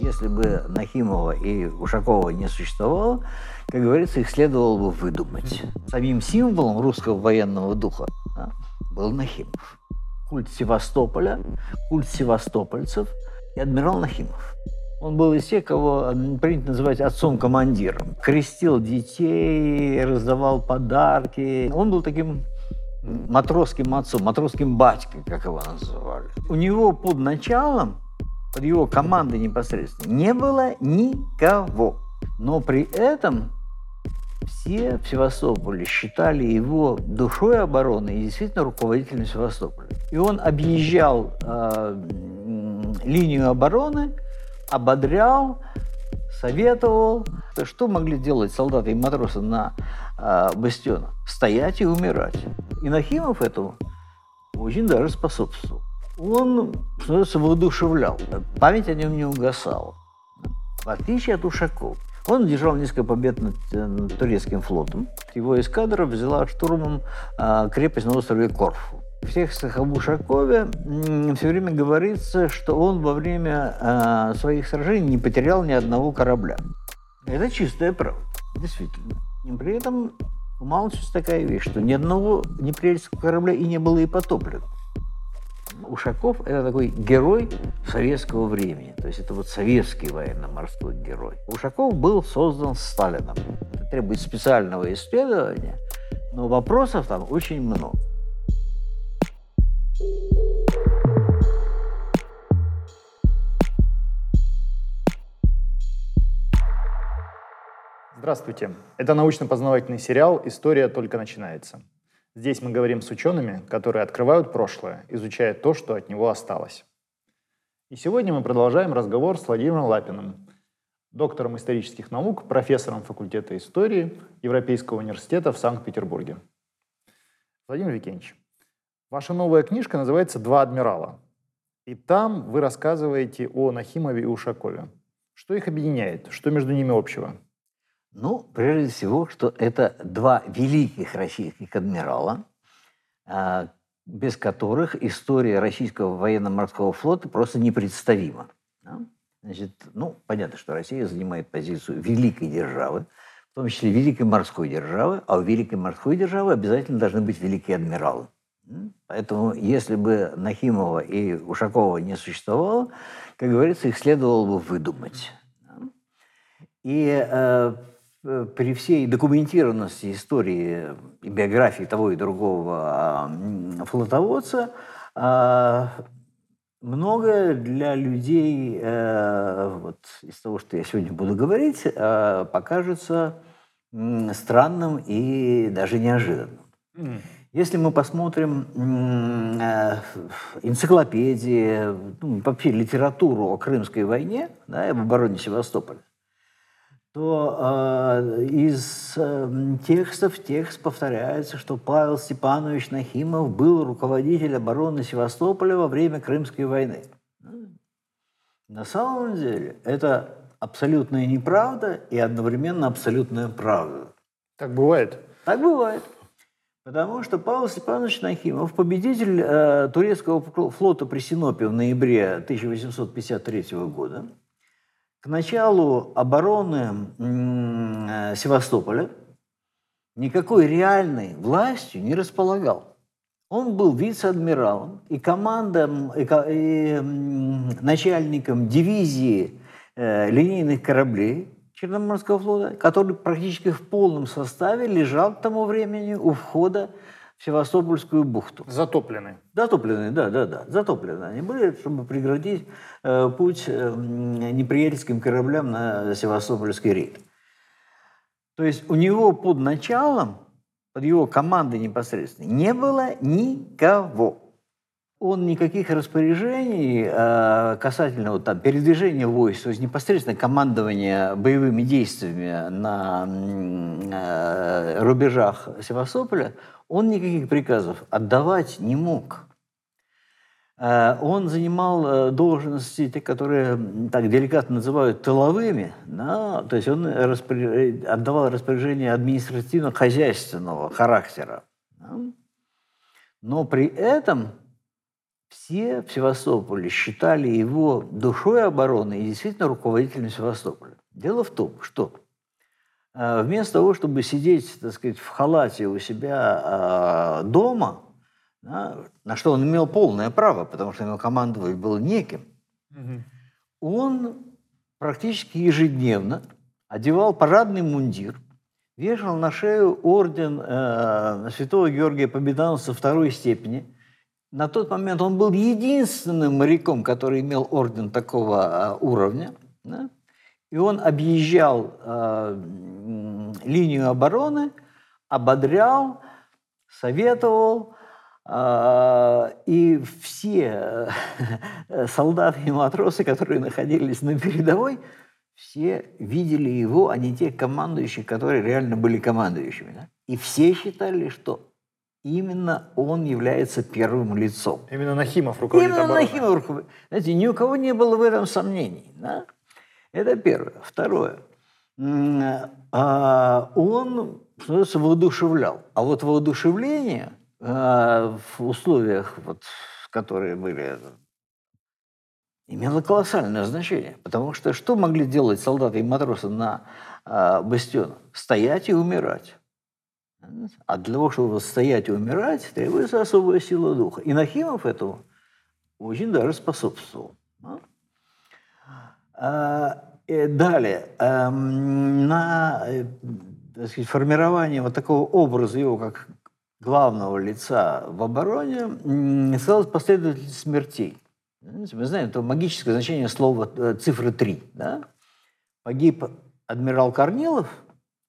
Если бы Нахимова и Ушакова не существовало, как говорится, их следовало бы выдумать. Самим символом русского военного духа да, был Нахимов. Культ Севастополя, культ севастопольцев и адмирал Нахимов. Он был из тех, кого принято называть отцом-командиром. Крестил детей, раздавал подарки. Он был таким матросским отцом, матросским батькой, как его называли. У него под началом, под его командой непосредственно, не было никого. Но при этом все в Севастополе считали его душой обороны и действительно руководителем Севастополя. И он объезжал э, линию обороны, ободрял, советовал. Что могли делать солдаты и матросы на э, бастионах? Стоять и умирать. И Нахимов этому очень даже способствовал. Он, называется, воодушевлял. Память о нем не угасала. В отличие от Ушакова. Он держал несколько побед над, над турецким флотом. Его эскадра взяла штурмом э, крепость на острове Корфу. В текстах об Ушакове все время говорится, что он во время э, своих сражений не потерял ни одного корабля. Это чистая правда, действительно. И при этом умалчивается такая вещь, что ни одного неприятельского корабля и не было и потоплено. Ушаков – это такой герой советского времени. То есть это вот советский военно-морской герой. Ушаков был создан Сталином. Это требует специального исследования, но вопросов там очень много. Здравствуйте. Это научно-познавательный сериал «История только начинается». Здесь мы говорим с учеными, которые открывают прошлое, изучая то, что от него осталось. И сегодня мы продолжаем разговор с Владимиром Лапиным, доктором исторических наук, профессором факультета истории Европейского университета в Санкт-Петербурге. Владимир Викентьевич, ваша новая книжка называется «Два адмирала». И там вы рассказываете о Нахимове и Ушакове. Что их объединяет? Что между ними общего? Ну, прежде всего, что это два великих российских адмирала, а, без которых история российского военно-морского флота просто непредставима. Значит, ну, понятно, что Россия занимает позицию великой державы, в том числе великой морской державы, а у великой морской державы обязательно должны быть великие адмиралы. Поэтому, если бы Нахимова и Ушакова не существовало, как говорится, их следовало бы выдумать. И э, при всей документированности истории и биографии того и другого флотоводца, а, многое для людей, э, вот из того, что я сегодня буду говорить, э, покажется странным и даже неожиданным. Если мы посмотрим энциклопедии, ну, вообще литературу о Крымской войне да, и об обороне Севастополя, то э, из э, текстов текст повторяется, что Павел Степанович Нахимов был руководителем обороны Севастополя во время Крымской войны. На самом деле это абсолютная неправда и одновременно абсолютная правда. Так бывает? Так бывает. Потому что Павел Степанович Нахимов, победитель э, турецкого флота при Синопе в ноябре 1853 года, к началу обороны э, Севастополя никакой реальной властью не располагал. Он был вице-адмиралом и командом, и, и начальником дивизии э, линейных кораблей Черноморского флота, который практически в полном составе лежал к тому времени у входа Севастопольскую бухту. Затоплены. Затоплены, да, да, да. Затоплены они были, чтобы преградить э, путь э, неприятельским кораблям на Севастопольский рейд. То есть у него под началом, под его командой непосредственно, не было никого. Он никаких распоряжений э, касательно вот, там, передвижения войск, то есть непосредственно командования боевыми действиями на э, рубежах Севастополя, он никаких приказов отдавать не мог. Э, он занимал э, должности, те, которые так деликатно называют тыловыми, да, то есть он распоряж... отдавал распоряжение административно-хозяйственного характера. Да. Но при этом все в Севастополе считали его душой обороны и действительно руководителем Севастополя. Дело в том, что э, вместо того, чтобы сидеть, так сказать, в халате у себя э, дома, да, на что он имел полное право, потому что ему командовать было неким, угу. он практически ежедневно одевал парадный мундир, вешал на шею орден э, Святого Георгия Победоносца второй степени – на тот момент он был единственным моряком, который имел орден такого а, уровня. Да? И он объезжал э, линию обороны, ободрял, советовал, э, и все э, солдаты и матросы, которые находились на передовой, все видели его, а не те командующие, которые реально были командующими. Да? И все считали, что именно он является первым лицом. Именно Нахимов руководит Именно обороной. Нахимов руководит. Знаете, ни у кого не было в этом сомнений. Да? Это первое. Второе. А, он, называется, воодушевлял. А вот воодушевление а, в условиях, вот, которые были, имело колоссальное значение. Потому что что могли делать солдаты и матросы на а, бастионах? Стоять и умирать. А для того, чтобы стоять и умирать, требуется особая сила духа. И Нахимов этому очень даже способствовал. А, далее, эм, на э, сказать, формирование вот такого образа его как главного лица в обороне сказалась последовательность смертей. Мы знаем, это магическое значение слова э, цифры 3. Да? Погиб адмирал Корнилов,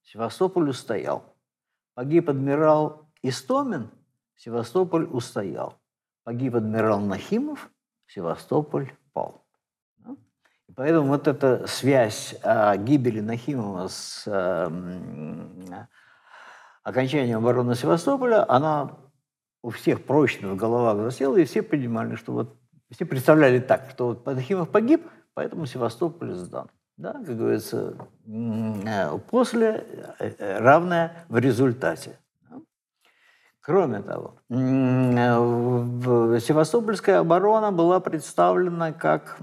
Севастополь устоял. Погиб адмирал Истомин, Севастополь устоял. Погиб адмирал Нахимов, Севастополь пал. И поэтому вот эта связь а, гибели Нахимова с а, окончанием обороны Севастополя, она у всех прочно в головах засела, и все понимали, что вот все представляли так, что вот Нахимов погиб, поэтому Севастополь сдан да, как говорится, э, после э, равное в результате. Кроме того, Севастопольская оборона была представлена как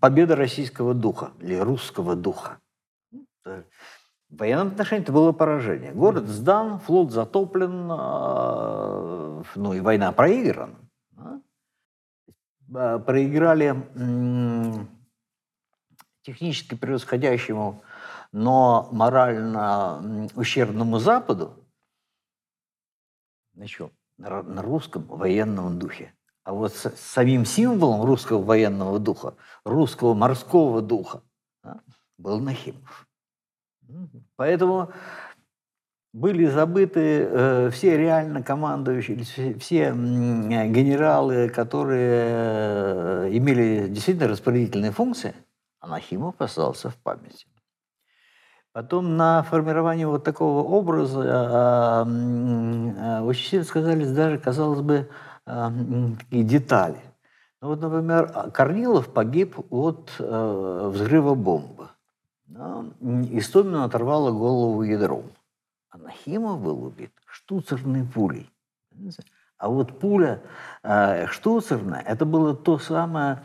победа российского духа или русского духа. В военном отношении это было поражение. Город сдан, флот затоплен, э, ну и война проиграна. Проиграли технически превосходящему, но морально ущербному Западу, на чем? На, русском военном духе. А вот с, самим символом русского военного духа, русского морского духа, да, был Нахимов. Поэтому были забыты э, все реально командующие, все, все генералы, которые э, имели действительно распорядительные функции – Анахимов остался в памяти. Потом на формирование вот такого образа а, а, очень сильно сказались даже, казалось бы, а, такие детали. Ну, вот, например, Корнилов погиб от э, взрыва бомбы. Да? Истомину оторвало голову ядром. А Нахимов был убит штуцерной пулей. А вот пуля э, штуцерная, это было то самое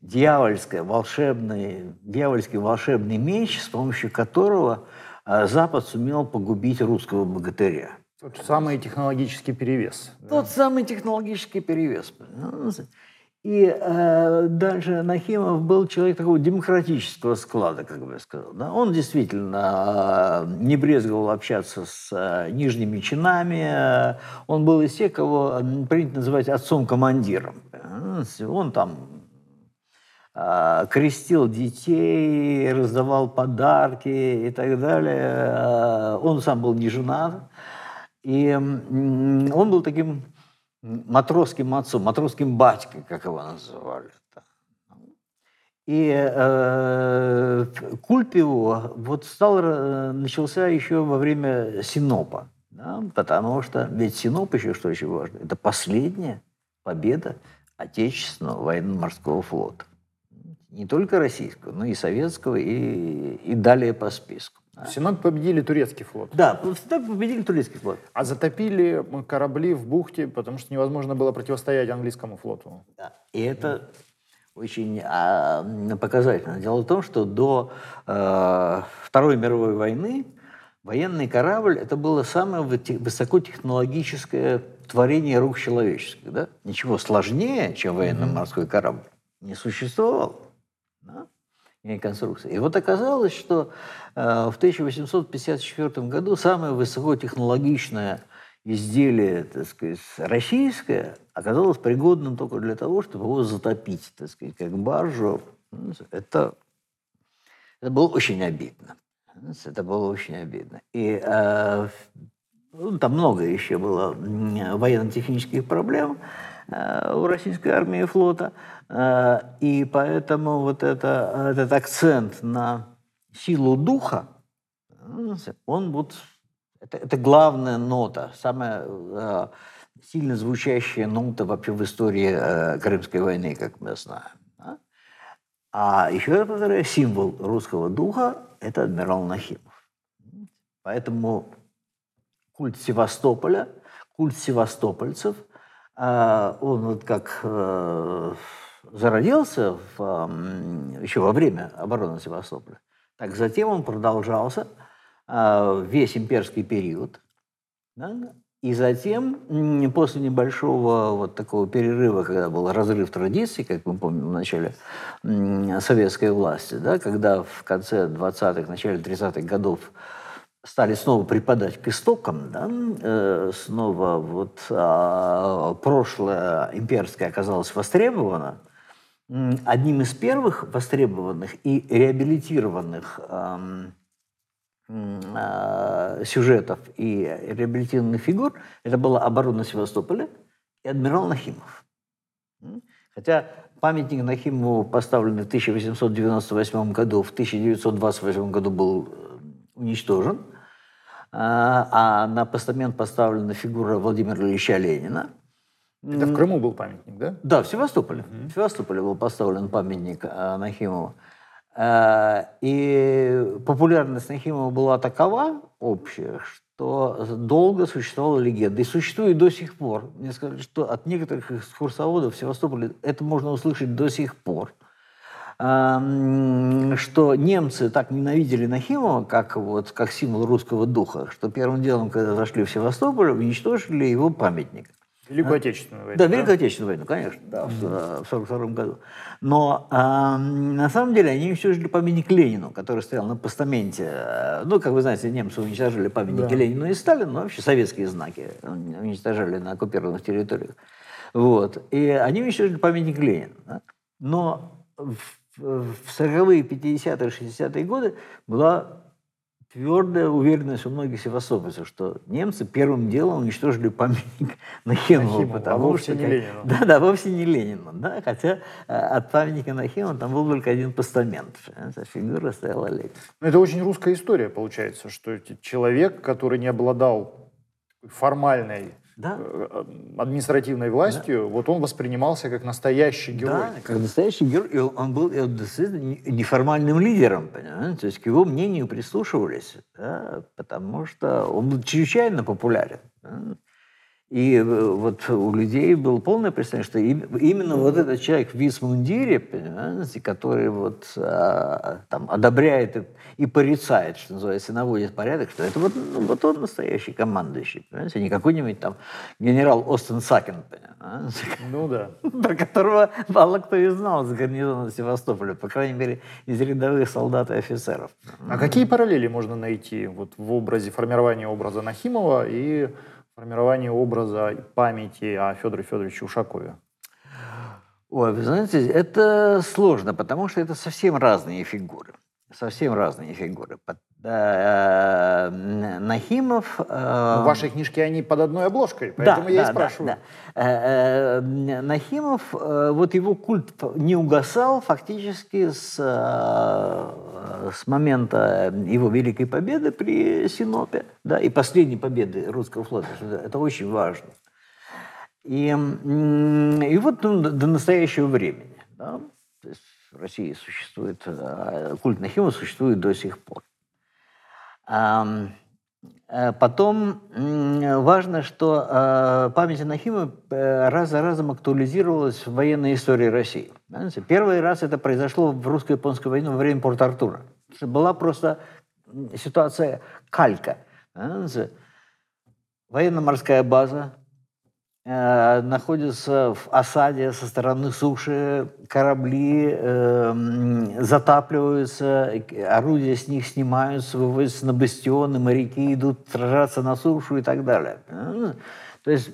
дьявольское, волшебный, дьявольский волшебный меч, с помощью которого а, Запад сумел погубить русского богатыря. Тот самый технологический перевес. Тот да? самый технологический перевес. И э, дальше Нахимов был человек такого демократического склада, как бы я сказал. Да? Он действительно э, не брезговал общаться с э, нижними чинами. Он был из тех, кого принято называть отцом-командиром. Он там а, крестил детей, раздавал подарки и так далее. А, он сам был не женат. И он был таким матросским отцом, матросским батькой, как его называли. И э, культ его вот стал, э, начался еще во время Синопа. Да? Потому что ведь Синоп еще, что очень важно, это последняя победа Отечественного военно-морского флота Не только российского, но и советского, и, и далее по списку. Да. Сенат победили турецкий флот. Да, всегда победили турецкий флот. А затопили корабли в бухте, потому что невозможно было противостоять английскому флоту. Да, и это очень а, показательно. Дело в том, что до э, Второй мировой войны военный корабль это было самое высокотехнологическое творение рук человеческих. Да? Ничего сложнее, чем военно-морской корабль, не существовало. И конструкция. И вот оказалось, что э, в 1854 году самое высокотехнологичное изделие, так сказать, российское оказалось пригодным только для того, чтобы его затопить, так сказать, как баржу. Это, это было очень обидно. Это было очень обидно. И э, ну, там много еще было военно-технических проблем у российской армии и флота. Э, и поэтому вот это, этот акцент на силу духа, он вот это, это главная нота, самая э, сильно звучащая нота вообще в истории э, Крымской войны, как мы знаем. А еще я повторяю, символ русского духа – это адмирал Нахимов. Поэтому культ Севастополя, культ севастопольцев, э, он вот как э, зародился в, еще во время обороны Севастополя, так затем он продолжался – а, весь имперский период. Да? И затем, после небольшого вот такого перерыва, когда был разрыв традиций, как мы помним, в начале советской власти, да, когда в конце 20-х, начале 30-х годов стали снова припадать к истокам, да, э, снова вот а, прошлое имперское оказалось востребовано, одним из первых востребованных и реабилитированных а, сюжетов и реабилитированных фигур, это была оборона Севастополя и адмирал Нахимов. Хотя памятник Нахимову поставленный в 1898 году, в 1928 году был э, уничтожен, а, а на постамент поставлена фигура Владимира Ильича Ленина. Это в Крыму был памятник, да? Да, в Севастополе. Mm-hmm. В Севастополе был поставлен памятник а, Нахимову. Э, и популярность Нахимова была такова общая, что долго существовала легенда. И существует до сих пор. Мне сказали, что от некоторых экскурсоводов в Севастополе это можно услышать до сих пор что немцы так ненавидели Нахимова, как, вот, как символ русского духа, что первым делом, когда зашли в Севастополь, уничтожили его памятник. Великую? Отечественную войну. Да, Великую Отечественную войну, конечно, да, в 1942 году. Но э, на самом деле они уничтожили памятник Ленину, который стоял на постаменте. Ну, как вы знаете, немцы уничтожили памятники да. Ленину и Сталину, но вообще советские знаки уничтожали на оккупированных территориях. Вот. И они уничтожили памятник Ленину. Да? Но в, в 40-е, 50-е, 60-е годы была твердая уверенность у многих севастопольцев, что немцы первым делом уничтожили памятник Нахимову. Нахимову потому а вовсе что, не Ленину. Да, да, вовсе не Ленину. Да, хотя э, от памятника Нахимова там был только один постамент. Эта фигура стояла Ленин. Это очень русская история, получается, что человек, который не обладал формальной да? Э, административной властью, да. вот он воспринимался как настоящий герой. Да, как настоящий герой. И он был неформальным лидером, понимаете? То есть к его мнению прислушивались, да? потому что он был чрезвычайно популярен. Да? И э, вот у людей было полное представление, что именно вот этот человек в висмундире, понимаете, который вот а, там одобряет и порицает, что называется, наводит порядок, что это вот, ну, вот он настоящий командующий, понимаете, не какой-нибудь там генерал Остен Сакен, понимаете, ну да. про которого мало кто и знал с гарнизона Севастополя, по крайней мере, из рядовых солдат и офицеров. А какие параллели можно найти вот в образе, формирования образа Нахимова и формирование образа памяти о Федоре Федоровиче Ушакове? Ой, вы знаете, это сложно, потому что это совсем разные фигуры. Совсем разные фигуры. Э, Нахимов... Э, в вашей книжке они под одной обложкой, поэтому да, я да, и спрашиваю. Да, да. Э, Нахимов, вот его культ не угасал фактически с, с момента его Великой Победы при Синопе, да, и последней победы русского флота. Это очень важно. И, и вот ну, до настоящего времени. Да, то есть в России существует, культ Нахимова существует до сих пор. Потом важно, что память о Нахимове раз за разом актуализировалась в военной истории России. Первый раз это произошло в русско-японской войне во время Порт-Артура. Была просто ситуация калька. Военно-морская база э, находится в осаде со стороны суши, корабли э, затапливаются, орудия с них снимаются, выводятся на бастионы, моряки идут сражаться на сушу и так далее. То есть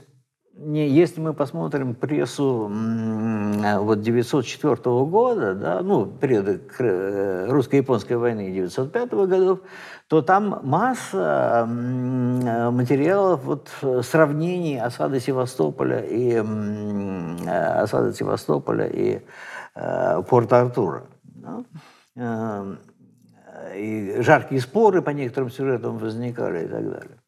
не, если мы посмотрим прессу вот 904 года, да, ну, периода э, русско-японской войны 905 годов, то там масса материалов вот, сравнений осады Севастополя и э, осады Севастополя и э, Порт-Артура. Да? Э, и жаркие споры по некоторым сюжетам возникали и так далее.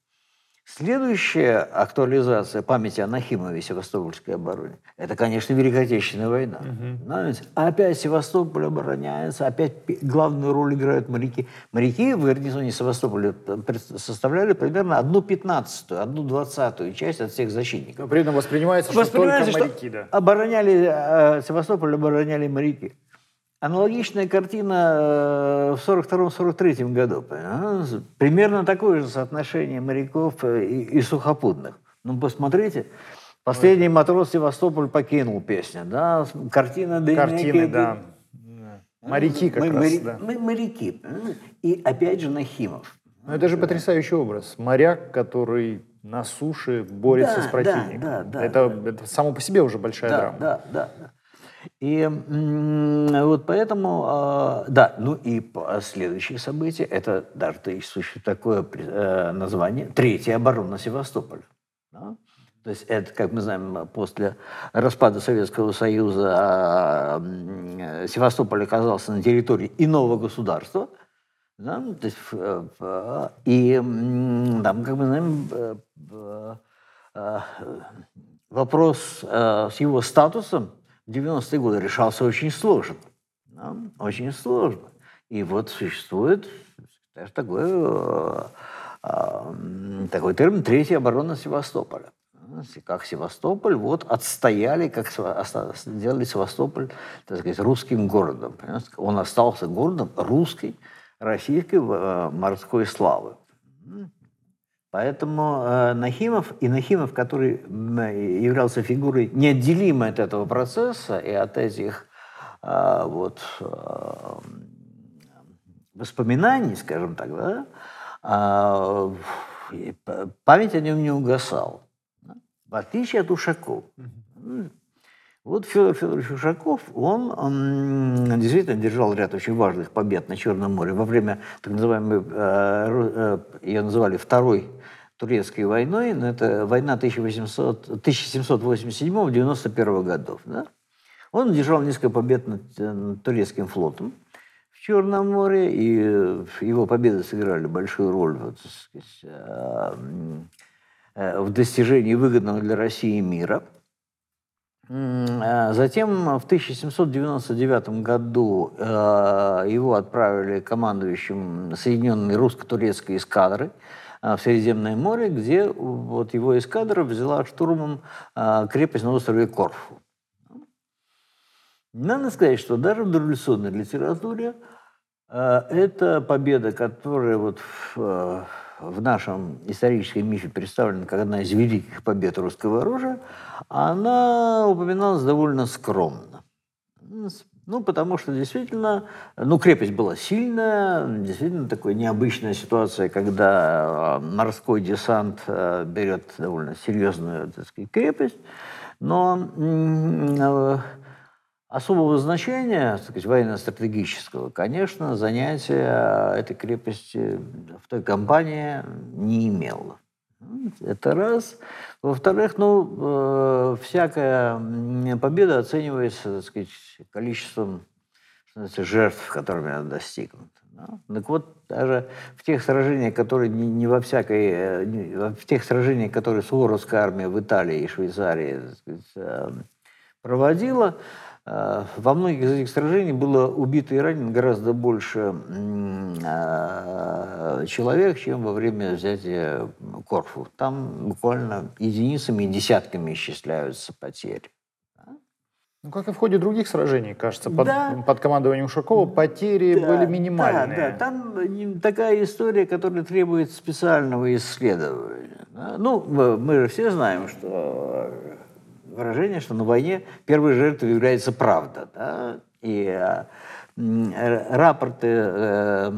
Следующая актуализация памяти о Нахимове Севастопольской обороне – это, конечно, Великая Отечественная война. Угу. Знаете, опять Севастополь обороняется, опять главную роль играют моряки. Моряки в гарнизоне Севастополя составляли примерно одну пятнадцатую, одну двадцатую часть от всех защитников. Но при этом воспринимается, что только моряки, да? Обороняли, э, Севастополь обороняли моряки. Аналогичная картина э, в 42-43 году. Примерно такое же соотношение моряков и, и сухопутных. Ну, посмотрите, последний матрос Севастополь покинул песню, да, картина. Картины, да. Моряки как мы, раз, моря, да. Мы моряки. И опять же Нахимов. Ну, это же потрясающий образ. Моряк, который на суше борется да, с противником. Да, да, да, это, да. это само по себе уже большая да, драма. Да, да, да. И вот поэтому, а, да, ну и следующее событие, это даже существует такое э, название «Третья оборона Севастополя». Да? То есть это, как мы знаем, после распада Советского Союза а, Севастополь оказался на территории иного государства, да? То есть, и там, как мы знаем, э, вопрос э, с его статусом в 90-е годы решался очень сложно. Да? Очень сложно. И вот существует даже такой, э, такой термин «третья оборона Севастополя». Как Севастополь вот отстояли, как сделали Севастополь, так сказать, русским городом. Он остался городом русской, российской э, морской славы. Поэтому э, Нахимов, и Нахимов, который являлся фигурой неотделимой от этого процесса и от этих э, вот, э, воспоминаний, скажем так, да, э, память о нем не угасала. В отличие от Ушакова. Вот Федор Федорович Ушаков, он, он действительно держал ряд очень важных побед на Черном море во время так называемой, э, э, ее называли Второй турецкой войной, но это война 1787-91 годов. Да? Он держал несколько побед над, над турецким флотом в Черном море, и его победы сыграли большую роль вот, сказать, в достижении выгодного для России мира – затем в 1799 году э, его отправили командующим Соединенной русско-турецкой эскадры э, в Средиземное море, где вот его эскадра взяла штурмом э, крепость на острове Корфу. Надо сказать, что даже в дореволюционной литературе это победа, которая вот в, в нашем историческом мифе представлена как одна из великих побед русского оружия, она упоминалась довольно скромно. Ну, потому что действительно, ну, крепость была сильная, действительно такая необычная ситуация, когда а, морской десант а, берет довольно серьезную, так сказать, крепость. Но а, особого значения, так сказать, военно-стратегического, конечно, занятие этой крепости в той кампании не имело. Это раз. Во-вторых, ну, э, всякая победа оценивается, так сказать, количеством жертв, которыми она достигнута. Да? Так вот, даже в тех сражениях, которые не, не во всякой, э, не, в тех сражениях, которые Суворовская армия в Италии и Швейцарии сказать, э, проводила, во многих из этих сражений было убито и ранено гораздо больше э, человек, чем во время взятия Корфу. Там буквально единицами и десятками исчисляются потери. Ну, как и в ходе других сражений, кажется, под, да. под командованием Ушакова потери да, были минимальные. Да, да, там такая история, которая требует специального исследования. Ну, мы же все знаем, что выражение, что на войне первой жертвой является правда. Да? И э, рапорты э,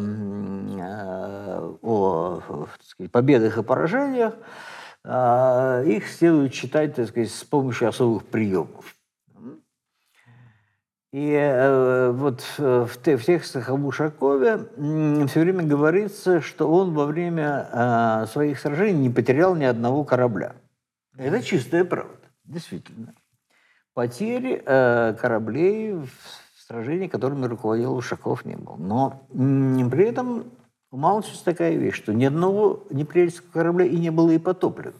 э, о сказать, победах и поражениях, э, их следует читать так сказать, с помощью особых приемов. И э, вот в, в текстах об Ушакове все время говорится, что он во время э, своих сражений не потерял ни одного корабля. Это чистая правда. Действительно. Потери э, кораблей в сражении, которыми руководил Ушаков, не было. Но м, при этом умалчивается такая вещь, что ни одного неприятельского корабля и не было и потоплено.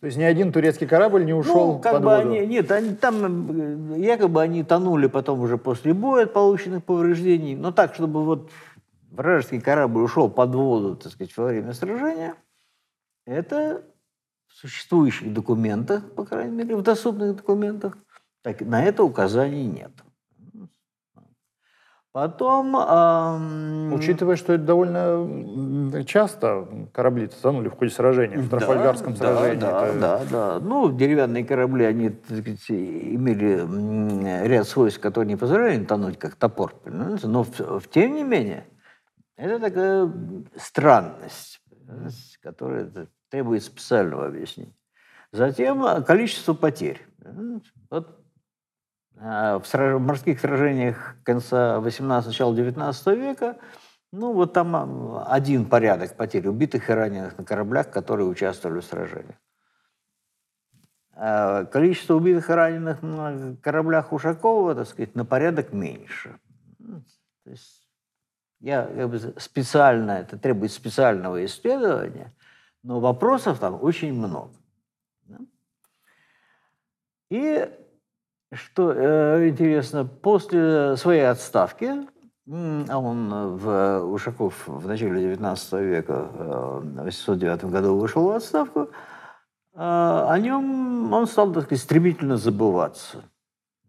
То есть ни один турецкий корабль не ушел ну, как под бы воду? Они, нет, они, там э, якобы они тонули потом уже после боя от полученных повреждений. Но так, чтобы вот вражеский корабль ушел под воду, так сказать, во время сражения, это существующих документах, по крайней мере, в доступных документах, так, на это указаний нет. Потом... Эм... Учитывая, что это довольно часто корабли тонули в ходе сражения, в Трафальгарском да, сражении. Да, это... да, да. Ну, деревянные корабли, они сказать, имели ряд свойств, которые не позволяли тонуть, как топор. Понимаете? Но, в, тем не менее, это такая странность, которая требует специального объяснения. Затем э, количество потерь. Вот э, в морских сражениях конца 18 начала 19 века, ну вот там э, один порядок потерь убитых и раненых на кораблях, которые участвовали в сражениях. Количество убитых и раненых на кораблях Ушакова, так сказать, на порядок меньше. То есть я как бы специально, это требует специального исследования – но вопросов там очень много. И что э, интересно, после своей отставки, а он в Ушаков в начале 19 века, э, в 809 году вышел в отставку, э, о нем он стал, так сказать, стремительно забываться.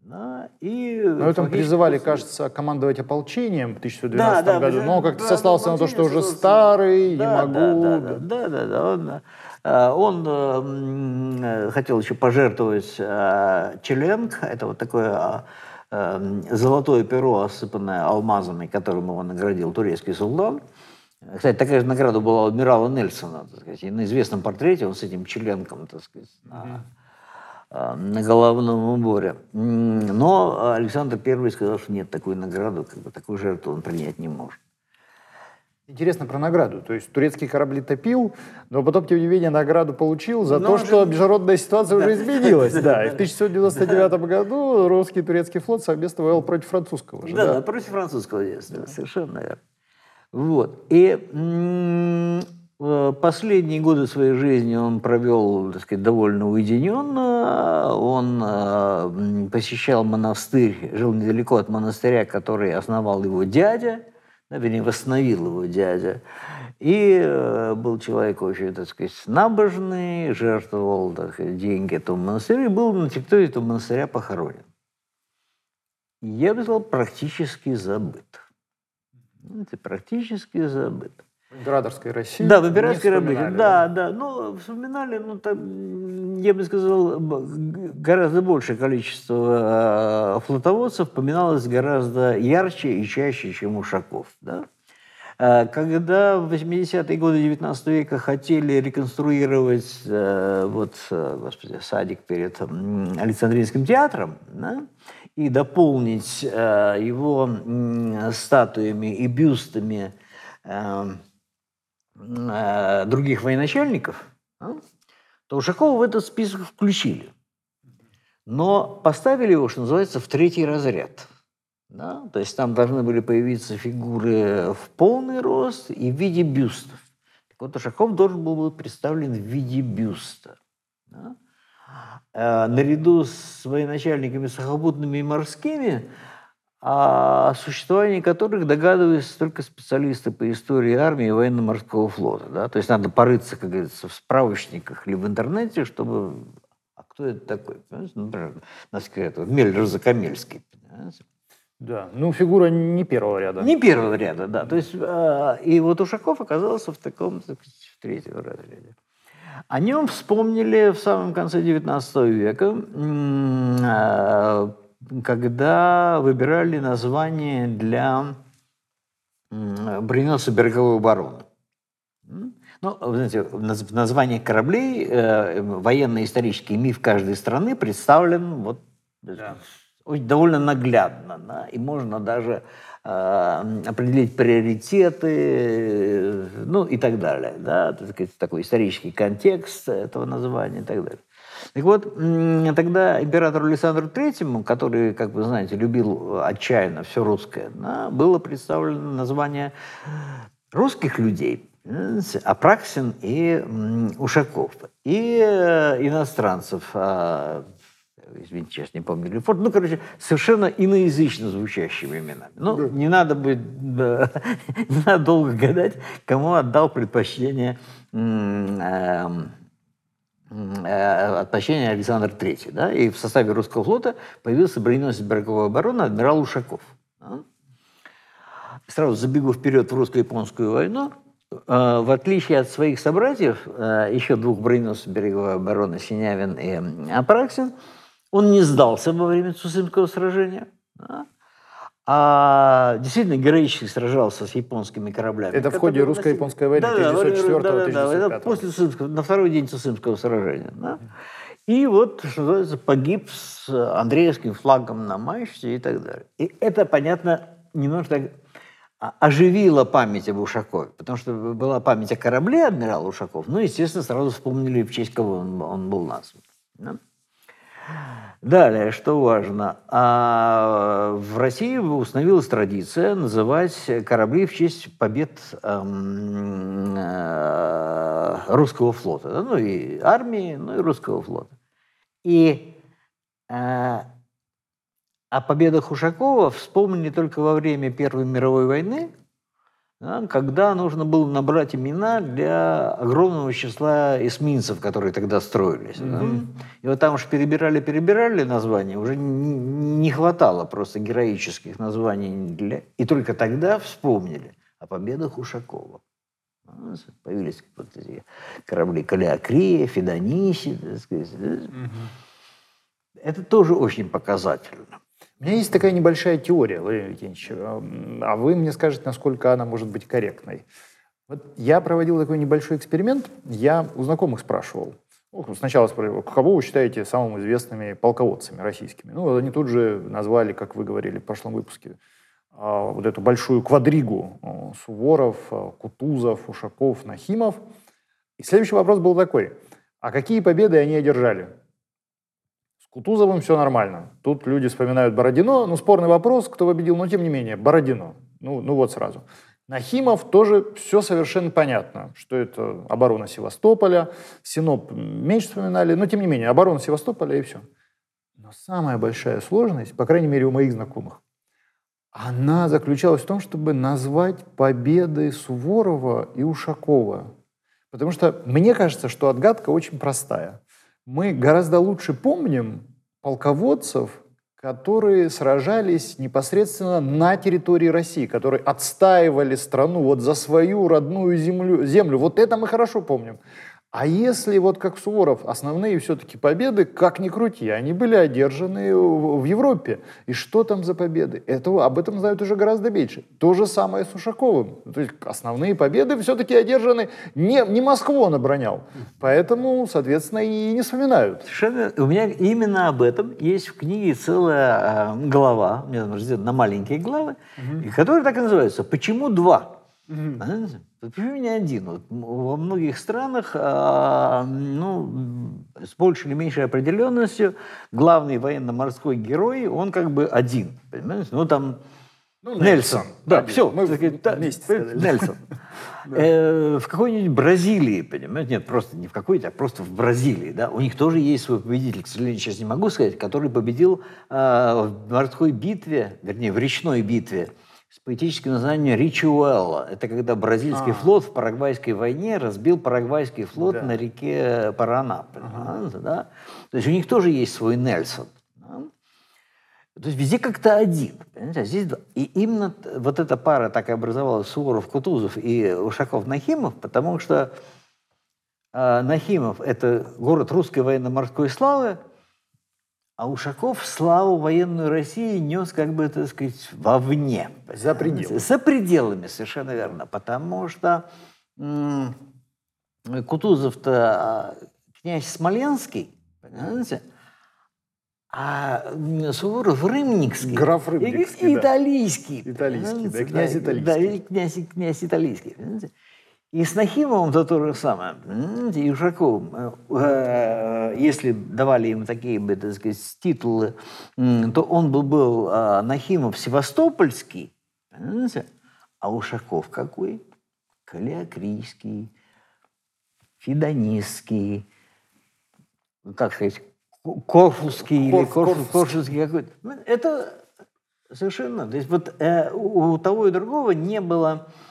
Да, и Но этом призывали, кажется, командовать ополчением в 1912 да, году, да, но как-то да, сослался на то, что уже старый, да, не могу. Да, да, да, да, да, он, э, он э, хотел еще пожертвовать э, Челенг, это вот такое золотое перо, осыпанное алмазами, которым его наградил турецкий султан. Кстати, такая же награда была у адмирала Нельсона, так сказать, и на известном портрете он с этим Челенком, так сказать, mm-hmm на головном уборе. Но Александр I сказал, что нет, такой награды, как бы такую жертву он принять не может. Интересно про награду. То есть турецкие корабли топил, но потом, тем не менее, награду получил за но то, что же... международная ситуация уже изменилась. Да, и в 1799 году русский и турецкий флот совместно воевал против французского. Да, против французского, совершенно верно. Вот. И Э, последние годы своей жизни он провел, так сказать, довольно уединенно. Он э, посещал монастырь, жил недалеко от монастыря, который основал его дядя, вернее, восстановил его дядя. И э, был человек очень, так сказать, набожный, жертвовал так деньги этому монастырю и был на территории этого монастыря похоронен. Я бы сказал, практически забыт. Это практически забыт. В императорской России. Да, в императорской России. Да, да. Ну, вспоминали, ну, там, я бы сказал, гораздо большее количество э, флотоводцев поминалось гораздо ярче и чаще, чем Ушаков. Да? Э, когда в 80-е годы 19 века хотели реконструировать э, вот, господи, садик перед Александринским театром, да, и дополнить его статуями и бюстами Э, других военачальников, то Ушакова в этот список включили. Но поставили его, что называется, в третий разряд. Да? То есть там должны были появиться фигуры в полный рост и в виде бюстов. Так вот, Ушаков должен был быть представлен в виде бюста. Да? э, наряду с военачальниками сухопутными и морскими, о существовании которых догадываются только специалисты по истории армии и военно-морского флота. Да? То есть надо порыться, как говорится, в справочниках или в интернете, чтобы... А кто это такой? Понимаете? Например, нас сказать, Меллер Закамельский. Понимаете? Да, ну фигура не первого ряда. Не первого ряда, да. То есть, э, и вот Ушаков оказался в таком, так сказать, в третьем разряде. О нем вспомнили в самом конце XIX века, э, когда выбирали название для броненосца береговой обороны. Ну, вы знаете, в названии кораблей э, военно-исторический миф каждой страны представлен вот да довольно наглядно, да, и можно даже э, определить приоритеты, э, ну и так далее, да, так сказать, такой исторический контекст этого названия и так далее. Так вот, тогда императору Александру Третьему, который, как вы знаете, любил отчаянно все русское, было представлено название русских людей – Апраксин и Ушаков. И э, иностранцев а, извините, сейчас не помню, Лефорт, ну, короче, совершенно иноязычно звучащими именами. Ну, да. не надо быть, да, не надо долго гадать, кому отдал предпочтение э, э, предпочтение Александр III. Да? И в составе русского флота появился броненосец береговой обороны адмирал Ушаков. Да? Сразу забегу вперед в русско-японскую войну. Э, в отличие от своих собратьев, э, еще двух броненосцев береговой обороны Синявин и Апраксин, он не сдался во время Цусимского сражения. Да? А действительно героически сражался с японскими кораблями. Это в ходе русско-японской войны да, 1904 да, да, да, это после Цусимского, на второй день Цусимского сражения. Да? И вот, что называется, погиб с Андреевским флагом на мачте и так далее. И это, понятно, немножко оживило память об Ушакове, потому что была память о корабле адмирала Ушаков, ну, естественно, сразу вспомнили, в честь кого он, он был назван. Да? Далее, что важно, а в России установилась традиция называть корабли в честь побед эм, э, русского флота, ну и армии, ну и русского флота. И э, о победах Ушакова вспомнили только во время Первой мировой войны, когда нужно было набрать имена для огромного числа эсминцев, которые тогда строились. Mm-hmm. Да? И вот там уж перебирали-перебирали названия, уже не, хватало просто героических названий. Для... И только тогда вспомнили о победах Ушакова. Появились вот эти корабли Калиакрия, Федониси. Так сказать. Mm-hmm. Это тоже очень показательно. У меня есть такая небольшая теория, Владимир Евгеньевич, а вы мне скажете, насколько она может быть корректной. Вот я проводил такой небольшой эксперимент, я у знакомых спрашивал. Сначала спрашивал, кого вы считаете самыми известными полководцами российскими? Ну, они тут же назвали, как вы говорили в прошлом выпуске, а, вот эту большую квадригу Суворов, Кутузов, Ушаков, Нахимов. И следующий вопрос был такой. А какие победы они одержали? Кутузовым все нормально. Тут люди вспоминают Бородино. Ну, спорный вопрос, кто победил, но тем не менее, Бородино. Ну, ну вот сразу. Нахимов тоже все совершенно понятно, что это оборона Севастополя. Синоп меньше вспоминали, но тем не менее, оборона Севастополя и все. Но самая большая сложность, по крайней мере у моих знакомых, она заключалась в том, чтобы назвать победы Суворова и Ушакова. Потому что мне кажется, что отгадка очень простая мы гораздо лучше помним полководцев, которые сражались непосредственно на территории России, которые отстаивали страну вот за свою родную землю. землю. Вот это мы хорошо помним. А если вот как Суворов, основные все-таки победы, как ни крути, они были одержаны в Европе. И что там за победы? Это, об этом знают уже гораздо меньше. То же самое с Ушаковым. То есть основные победы все-таки одержаны, не, не Москву он оборонял. Поэтому, соответственно, и не вспоминают. Совершенно. У меня именно об этом есть в книге целая э, глава, у меня там на маленькие главы, угу. которая так и называется «Почему два?». Угу. Почему не один? Вот во многих странах, а, ну, с большей или меньшей определенностью, главный военно-морской герой, он как бы один. Понимаете? Ну, там ну, Нельсон. Нельсон. Да, один. все. Мы вместе Нельсон. Э, в какой-нибудь Бразилии, понимаете, нет, просто не в какой-то, а просто в Бразилии, да, у них тоже есть свой победитель, к сожалению, сейчас не могу сказать, который победил э, в морской битве, вернее, в речной битве с поэтическим названием Ричуэлла. Это когда бразильский а. флот в Парагвайской войне разбил Парагвайский флот да. на реке Парана. Ага. Да? То есть у них тоже есть свой Нельсон. Да? То есть везде как-то один. Понимаете? А здесь И именно вот эта пара так и образовалась Суворов-Кутузов и Ушаков-Нахимов, потому что э, Нахимов – это город русской военно-морской славы, а Ушаков славу военную России нес, как бы, так сказать, вовне. За пределами. За пределами, совершенно верно. Потому что Кутузов-то а, князь Смоленский, понимаете, а Суворов Рымникский. Граф Рымникский, да. Италийский. Италийский, да, князь Италийский. Да, князь, князь Италийский. Понимаете? И с Нахимовым то то же самое. И Ушаковым, э, если давали им такие бы, так сказать, титулы, то он был, был э, Нахимов Севастопольский, а Ушаков какой? Калиакрийский, Фидонистский, как сказать, Корфусский или Корфусский какой-то. Ну, это совершенно. То есть вот э, у того и другого не было Э,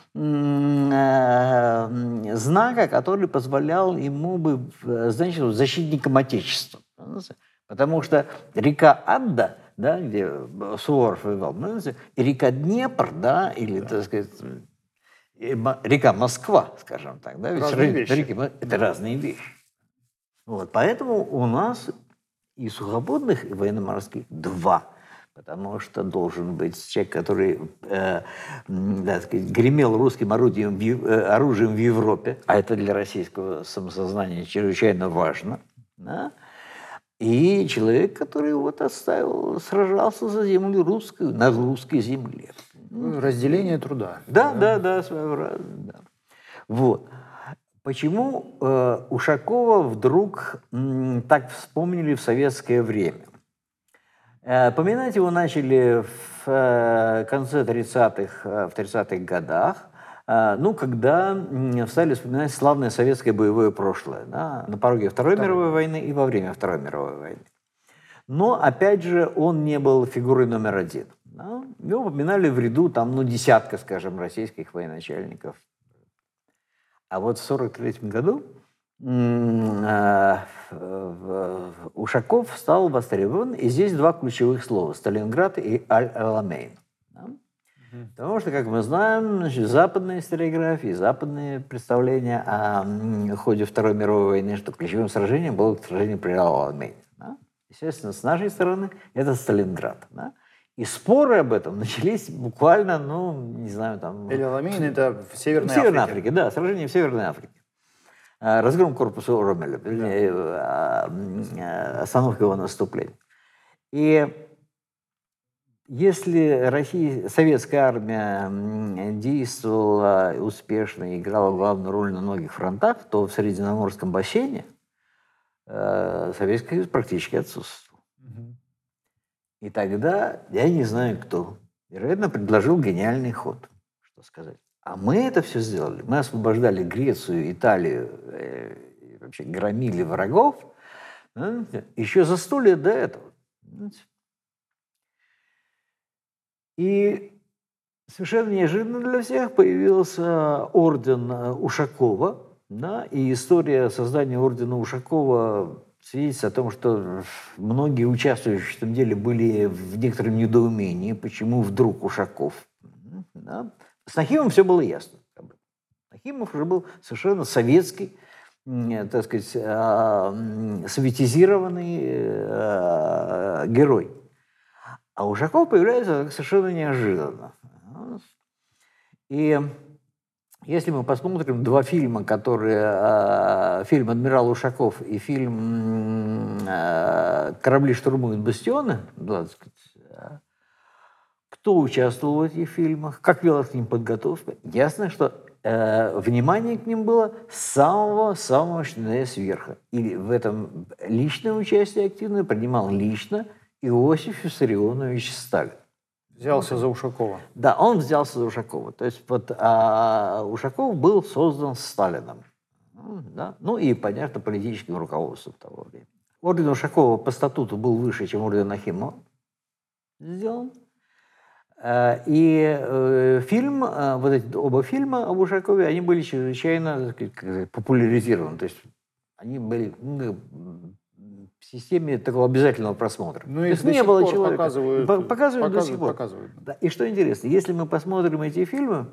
знака, который позволял ему бы значит, защитником Отечества. Потому что река Адда, да, где Суворов воевал, и река Днепр, да, или, да. так сказать, река Москва, скажем так, да, ведь разные вещи. Реки, это разные вещи. Вот, поэтому у нас и сухопутных, и военно-морских два – потому что должен быть человек, который э, да, сказать, гремел русским орудием, э, оружием в Европе, а это для российского самосознания чрезвычайно важно, да? и человек, который вот отставил, сражался за землю русскую, на русской земле. Ну, разделение труда. Да, да, да, да своеобразно. Да. Вот. Почему э, Ушакова вдруг м, так вспомнили в советское время? Э, поминать его начали в э, конце 30-х, э, в 30-х годах, ну, когда стали вспоминать славное советское боевое прошлое да, на пороге Второй Второй. мировой войны и во время Второй мировой войны. Но, опять же, он не был фигурой номер один. Да. Его упоминали в ряду там, ну, десятка, скажем, российских военачальников. А вот в 1943 году Ушаков стал востребован, и здесь два ключевых слова – Сталинград и Аль-Аламейн. Потому что, как мы знаем, значит, западная историография, западные представления о ходе Второй мировой войны, что ключевым сражением было сражение при Аламейне. Да? Естественно, с нашей стороны это Сталинград. Да? И споры об этом начались буквально, ну, не знаю, там... Эль-Аламейн – это в Северной, в Северной Африке. Африке. Да, сражение в Северной Африке. Э, разгром корпуса Ромеля, вернее, да. Э, э, остановка его наступления. И если Россия, советская армия действовала успешно и играла главную роль на многих фронтах, то в Средиземноморском бассейне Советский Союз практически отсутствовал. Угу. И тогда, я не знаю кто, вероятно, предложил гениальный ход, что сказать. А мы это все сделали. Мы освобождали Грецию, Италию, э, вообще громили врагов знаете, еще за сто лет до этого. Знаете. И совершенно неожиданно для всех появился орден Ушакова. Да, и история создания ордена Ушакова свидетельствует о том, что многие участвующие в этом деле были в некотором недоумении, почему вдруг Ушаков. Да. С Нахимом все было ясно. Нахимов уже был совершенно советский, так сказать, а, советизированный э, герой. А Ушаков появляется совершенно неожиданно. И если мы посмотрим два фильма, которые... А, фильм «Адмирал Ушаков» и фильм «Корабли штурмуют бастионы», так сказать, кто участвовал в этих фильмах, как велась к ним подготовка. Ясно, что э, внимание к ним было с самого-самого начиная сверху. И в этом личное участие активное принимал лично Иосиф Виссарионович Сталин. Взялся за Ушакова. Да, он взялся за Ушакова. То есть вот а, Ушаков был создан Сталином. Ну, да? ну и, понятно, политическим руководством того времени. Орден Ушакова по статуту был выше, чем орден Нахимова сделан. Э, и э, фильм, э, вот эти оба фильма об Ушакове, они были чрезвычайно сказать, популяризированы. То есть они были ну, в системе такого обязательного просмотра. Ну, То есть не было человека. показывают, По- показывают, до сих пор. показывают. Да, И что интересно, если мы посмотрим эти фильмы,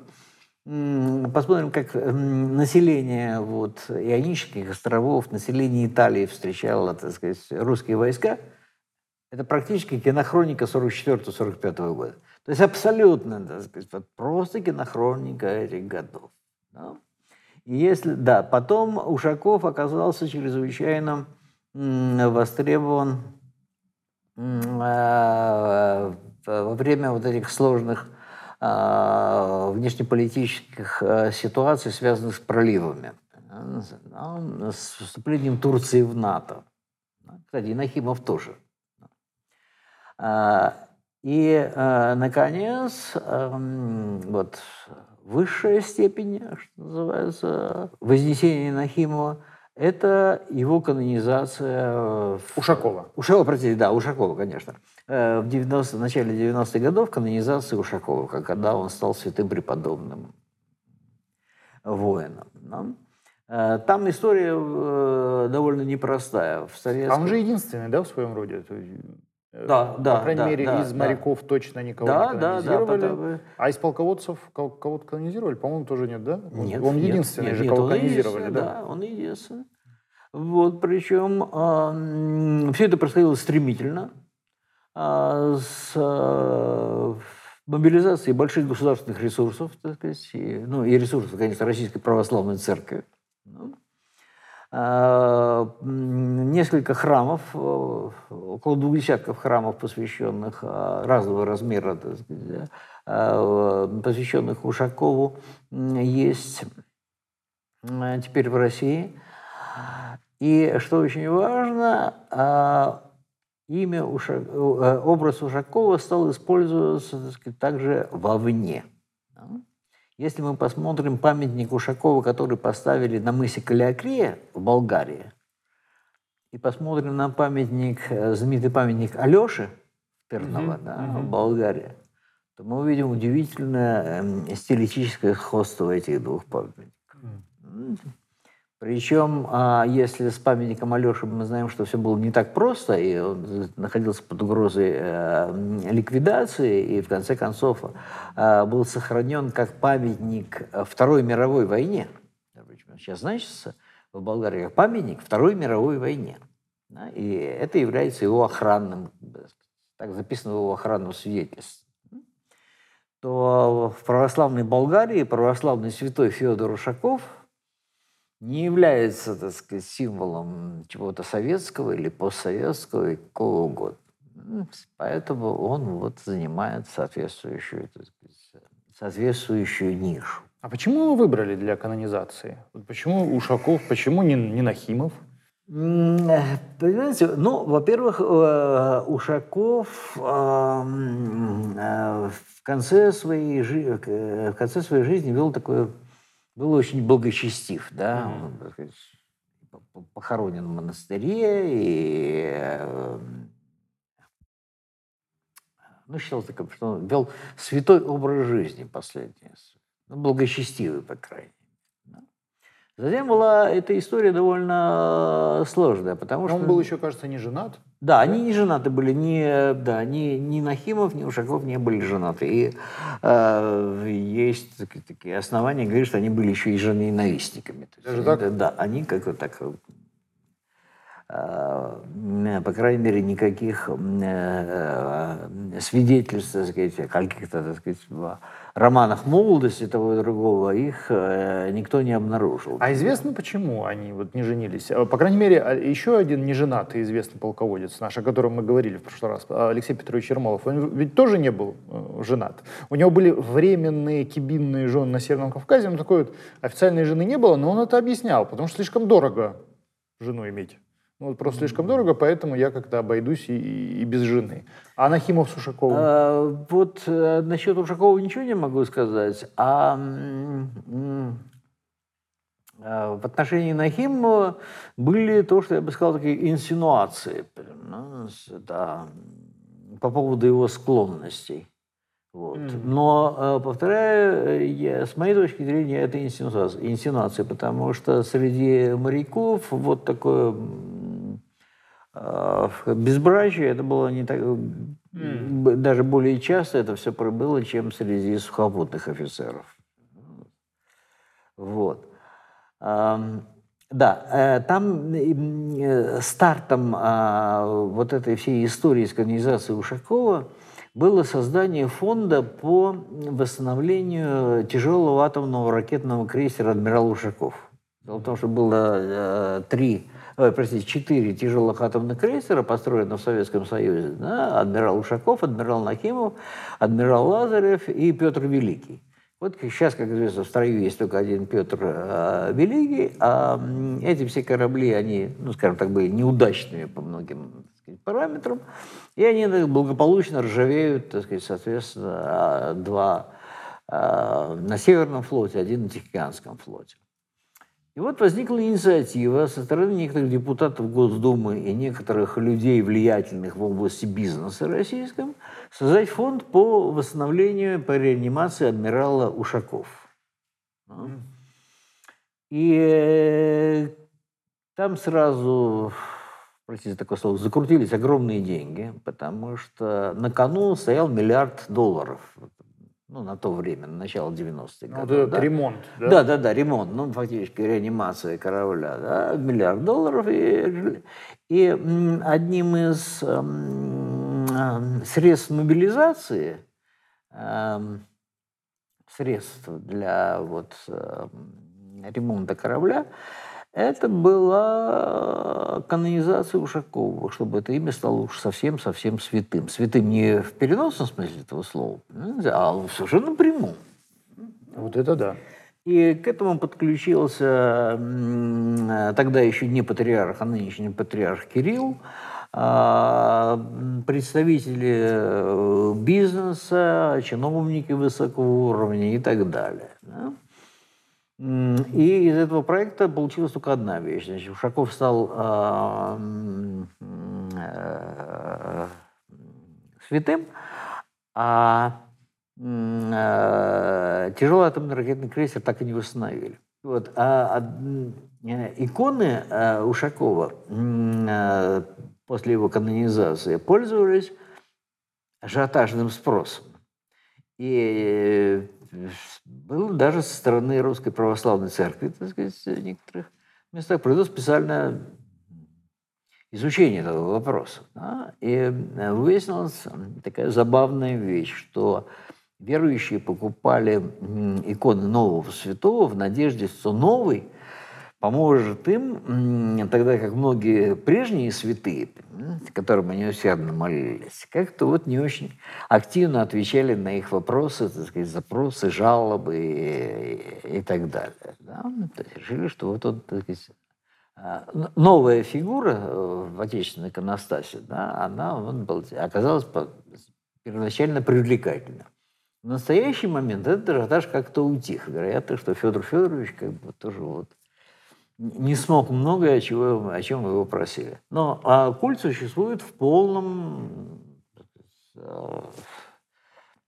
посмотрим, как население вот, Ионических островов, население Италии встречало, так сказать, русские войска, это практически кинохроника 44-45 года. То есть абсолютно, так сказать, вот просто кинохроника этих годов. да. И если, да, потом Ушаков оказался чрезвычайно востребован э, во время вот этих сложных э, внешнеполитических э, ситуаций, связанных с проливами, с вступлением Турции в НАТО. Кстати, и Нахимов тоже. А, И, э, наконец, эм, вот высшая степень, что называется, вознесения Нахимова, это его канонизация... в- Ушакова. Ушакова, простите, да, Ушакова, конечно. Э, В, 90, в начале 90-х годов канонизация Ушакова, когда он стал святым преподобным воином. да. Э, Там история довольно непростая. В А советском... он же единственный, да, в своем роде? Есть, э, Да, да, По крайней да, мере, да, из да. моряков точно никого Да, не да, да, канонизировали. потому- А из полководцев кого- кого-то канонизировали? По-моему, тоже нет, да? Нет, Он нет, единственный нет, же, нет, кого он канонизировали, единственный, да? он единственный. Вот, причем все это происходило стремительно, а, с а, мобилизацией больших государственных ресурсов, так сказать, и, ну и ресурсов, конечно, Российской Православной Церкви. Ну, а, несколько храмов, э, около двух десятков храмов, посвященных а, разного размера, сказать, посвященных Ушакову, есть теперь в России. И что очень важно, имя Уша- э, образ Ушакова стал использоваться так сказать, также вовне. Если мы посмотрим памятник Ушакова, который поставили на мысе Калиакрия в Болгарии, и посмотрим на памятник, э, знаменитый памятник Алеши Пернова Мгм, да, мгм. в Болгарии, то мы увидим удивительное эм, стилистическое сходство этих двух памятников. М. Причем, а, если с памятником Алеши мы знаем, что все было не так просто, и он находился под угрозой э, ликвидации, и в конце концов э, был сохранен как памятник Второй мировой войне. Сейчас значится в Болгарии как памятник Второй мировой войне. И это является его охранным, так записано в его охранном свидетельстве то в православной Болгарии православный святой Федор Ушаков не является, так сказать, символом чего-то советского или постсоветского, и какого угодно. М, Поэтому он вот занимает соответствующую, так сказать, соответствующую нишу. А почему его выбрали для канонизации? Почему Ушаков, почему не, не Нахимов? Э, Понимаете, ну, во-первых, э, Ушаков э, м, э, в конце своей жи- э, в конце своей жизни вел такое, был очень благочестив, да, Мгм. он, сказать, по- по- похоронен в монастыре и э, ну, считал таким, что он вел святой образ жизни последний, ну, благочестивый, по крайней мере. Затем была эта история довольно сложная, потому что... Он был еще, кажется, не женат. Да, они не женаты были, ни, да, ни, ни Нахимов, ни Ушаков не были женаты. И э, есть таки- такие основания говорить, что они были еще и жены-ненавистниками. Даже так? да, Да, они как-то так, э, по крайней мере, никаких м, э, свидетельств, так сказать, каких-то, так сказать, романах молодости того и другого, их э, никто не обнаружил. А известно, почему они вот не женились? А, По крайней мере, а, еще один неженатый известный полководец наш, о котором мы говорили в прошлый раз, а, Алексей Петрович Ермолов, он ведь тоже не был э, женат. У него были временные кибинные жены на Северном Кавказе, но такой вот официальной жены не было, но он это объяснял, потому что слишком дорого жену иметь. Ну, просто слишком дорого, поэтому я как-то обойдусь и, и без жены. А Нахимов с Ушаковым? А, вот а, насчет Ушакова ничего не могу сказать. А, а в отношении Нахимова были то, что я бы сказал, такие инсинуации ну, да, по поводу его склонностей. Вот. Mm-hmm. Но, э, повторяю, я, с моей точки зрения, это инсинуация, инсинуация, потому что среди моряков вот такое э, безбрачие, это было не так, mm. даже более часто это все было, чем среди сухопутных офицеров. Вот. Да, э, там стартом а, вот этой всей истории с канонизацией Ушакова – было создание фонда по восстановлению тяжелого атомного ракетного крейсера «Адмирал Ушаков». Дело в том, что было э, три, э, простите, четыре тяжелых атомных крейсера, построенных в Советском Союзе. Да? Адмирал Ушаков, адмирал Нахимов, адмирал Лазарев и Петр Великий. Вот сейчас, как известно, в строю есть только один Петр э, Великий, а эти все корабли, они, ну, скажем так, были неудачными по многим сказать, параметрам, и они благополучно ржавеют, так сказать, соответственно, а, два а, на Северном флоте, один на Тихоокеанском флоте. И вот возникла инициатива со стороны некоторых депутатов Госдумы и некоторых людей, влиятельных в области бизнеса российском, создать фонд по восстановлению, по реанимации адмирала Ушаков. И э, там сразу простите такое слово, закрутились огромные деньги, потому что на кону стоял миллиард долларов. Ну, на то время, на начало 90-х ну, годов. да? ремонт, да? Да, да, да, ремонт. Ну, фактически реанимация корабля. Да? Миллиард долларов. И, и одним из э, средств мобилизации, э, средств для вот, э, ремонта корабля, это была канонизация Ушакова, чтобы это имя стало уж совсем-совсем святым. Святым не в переносном смысле этого слова, а совершенно напрямую. Вот это да. И к этому подключился тогда еще не патриарх, а нынешний патриарх Кирилл, а, представители э, бизнеса, чиновники высокого уровня и так далее. И из этого проекта получилась только одна вещь. Значит, Ушаков стал э, э, святым, а э, тяжелый атомный ракетный крейсер так и не восстановили. Вот. А, а иконы э, Ушакова э, после его канонизации пользовались ажиотажным спросом. И было даже со стороны Русской Православной Церкви, так сказать, в некоторых местах произошло специальное изучение этого вопроса. Да? И э, выяснилась такая забавная вещь, что верующие покупали иконы нового святого в надежде, что новый поможет им, тогда как многие прежние святые, которым они усердно молились, как-то вот не очень активно отвечали на их вопросы, так сказать, запросы, жалобы и, и так далее. Да? То есть решили, что вот он, так сказать, а, новая фигура э, в отечественной иконостасе, да, она он был, оказалась первоначально привлекательна. В настоящий момент этот ажиотаж как-то утих. Вероятно, что Федор Федорович как бы тоже вот не смог многое, чего, о чем его просили. Но а культ существует в полном, э,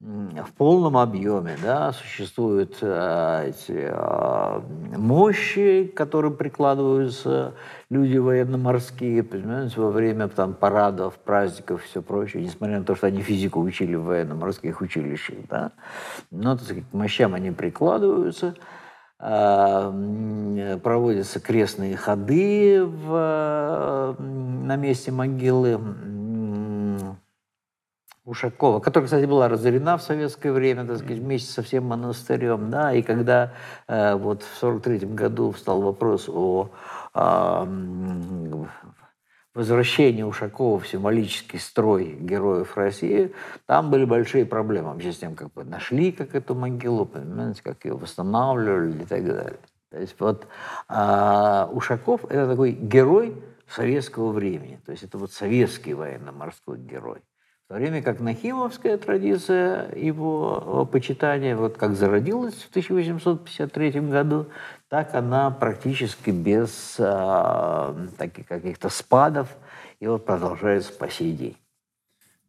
в полном объеме. Да? Существуют а, эти а, мощи, к которым прикладываются люди военно-морские, понимаете, во время там, парадов, праздников все прочее, несмотря на то, что они физику учили в военно-морских училищах. Да? Но, так сказать, к мощам они прикладываются – проводятся крестные ходы в, на месте могилы Ушакова, которая, кстати, была разорена в советское время, так сказать, вместе со всем монастырем, да, и когда э, вот в 43 году встал вопрос о э, возвращение Ушакова в символический строй героев России, там были большие проблемы вообще с тем, как бы нашли как эту могилу, понимаете, как ее восстанавливали и так далее. То есть вот а, Ушаков – это такой герой советского времени. То есть это вот советский военно-морской герой. В то время как нахимовская традиция его почитания, вот как зародилась в 1853 году, так она практически без а, таких каких-то спадов и вот продолжается по сей день.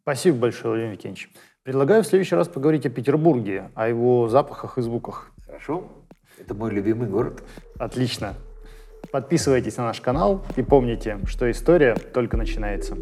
Спасибо большое, Владимир Евгеньевич. Предлагаю в следующий раз поговорить о Петербурге, о его запахах и звуках. Хорошо. Это мой любимый город. Отлично. Подписывайтесь на наш канал и помните, что история только начинается.